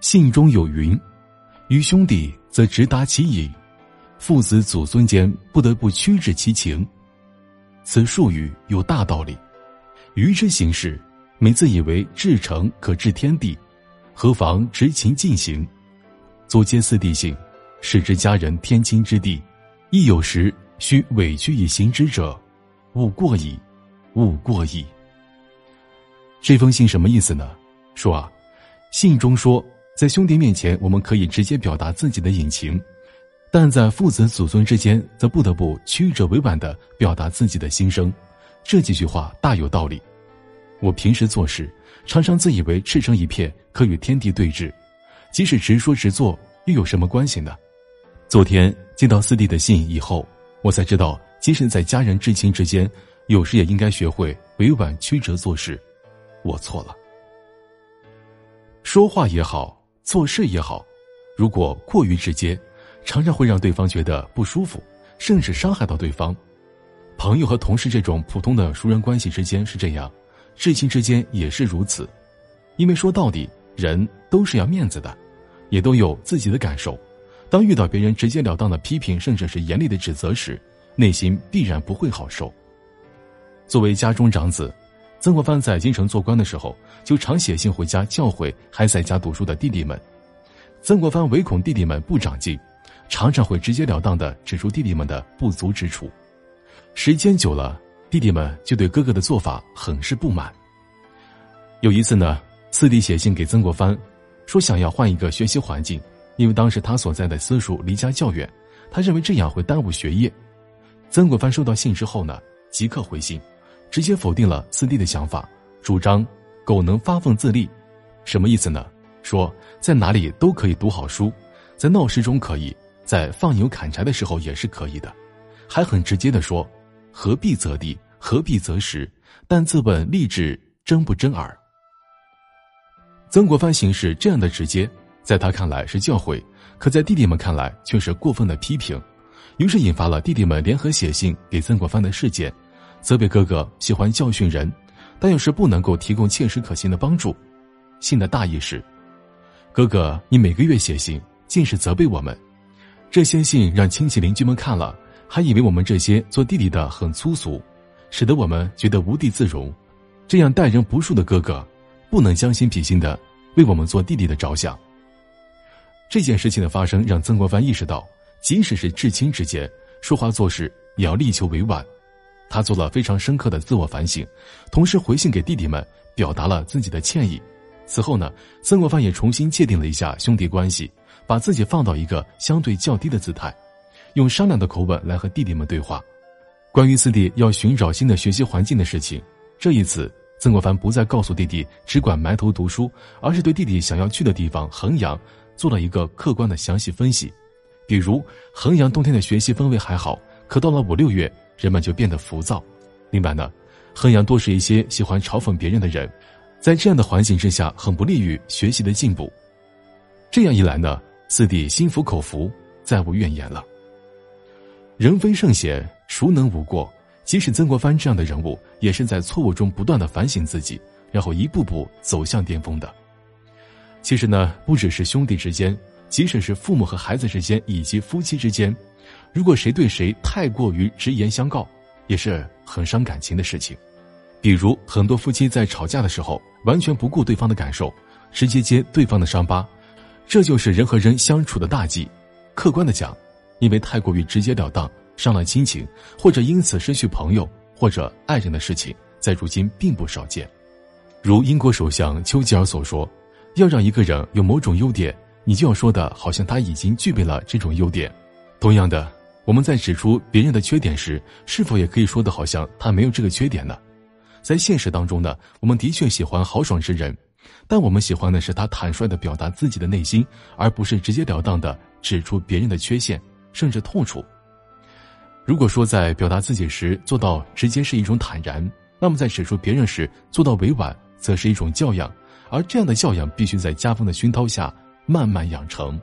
信中有云：“于兄弟则直达其意，父子祖孙间不得不屈指其情。”此术语有大道理。愚之行事，每自以为至诚可治天地，何妨执勤进行？足皆四地性，使之家人天亲之地，亦有时须委屈以行之者，勿过矣，勿过矣。这封信什么意思呢？说啊，信中说，在兄弟面前我们可以直接表达自己的隐情，但在父子祖孙之间，则不得不曲折委婉的表达自己的心声。这几句话大有道理。我平时做事，常常自以为赤诚一片，可与天地对峙。即使直说直做，又有什么关系呢？昨天接到四弟的信以后，我才知道，即使在家人至亲之间，有时也应该学会委婉曲折做事。我错了。说话也好，做事也好，如果过于直接，常常会让对方觉得不舒服，甚至伤害到对方。朋友和同事这种普通的熟人关系之间是这样，至亲之间也是如此。因为说到底，人都是要面子的，也都有自己的感受。当遇到别人直截了当的批评，甚至是严厉的指责时，内心必然不会好受。作为家中长子。曾国藩在京城做官的时候，就常写信回家教诲还在家读书的弟弟们。曾国藩唯恐弟弟们不长进，常常会直截了当的指出弟弟们的不足之处。时间久了，弟弟们就对哥哥的做法很是不满。有一次呢，四弟写信给曾国藩，说想要换一个学习环境，因为当时他所在的私塾离家较远，他认为这样会耽误学业。曾国藩收到信之后呢，即刻回信。直接否定了四弟的想法，主张狗能发奋自立，什么意思呢？说在哪里都可以读好书，在闹市中可以，在放牛砍柴的时候也是可以的，还很直接的说，何必择地，何必择时，但自问立志真不真耳。曾国藩行事这样的直接，在他看来是教诲，可在弟弟们看来却是过分的批评，于是引发了弟弟们联合写信给曾国藩的事件。责备哥哥喜欢教训人，但又是不能够提供切实可行的帮助。信的大意是：哥哥，你每个月写信，尽是责备我们。这些信让亲戚邻居们看了，还以为我们这些做弟弟的很粗俗，使得我们觉得无地自容。这样待人不淑的哥哥，不能将心比心的为我们做弟弟的着想。这件事情的发生，让曾国藩意识到，即使是至亲之间，说话做事也要力求委婉。他做了非常深刻的自我反省，同时回信给弟弟们，表达了自己的歉意。此后呢，曾国藩也重新界定了一下兄弟关系，把自己放到一个相对较低的姿态，用商量的口吻来和弟弟们对话。关于四弟要寻找新的学习环境的事情，这一次曾国藩不再告诉弟弟只管埋头读书，而是对弟弟想要去的地方衡阳做了一个客观的详细分析。比如衡阳冬天的学习氛围还好，可到了五六月。人们就变得浮躁。另外呢，衡阳多是一些喜欢嘲讽别人的人，在这样的环境之下，很不利于学习的进步。这样一来呢，四弟心服口服，再无怨言了。人非圣贤，孰能无过？即使曾国藩这样的人物，也是在错误中不断的反省自己，然后一步步走向巅峰的。其实呢，不只是兄弟之间，即使是父母和孩子之间，以及夫妻之间。如果谁对谁太过于直言相告，也是很伤感情的事情。比如很多夫妻在吵架的时候，完全不顾对方的感受，直接揭对方的伤疤，这就是人和人相处的大忌。客观的讲，因为太过于直截了当，伤了亲情，或者因此失去朋友或者爱人的事情，在如今并不少见。如英国首相丘吉尔所说：“要让一个人有某种优点，你就要说的好像他已经具备了这种优点。”同样的。我们在指出别人的缺点时，是否也可以说的好像他没有这个缺点呢？在现实当中呢，我们的确喜欢豪爽之人，但我们喜欢的是他坦率的表达自己的内心，而不是直截了当的指出别人的缺陷，甚至痛处。如果说在表达自己时做到直接是一种坦然，那么在指出别人时做到委婉，则是一种教养，而这样的教养必须在家风的熏陶下慢慢养成。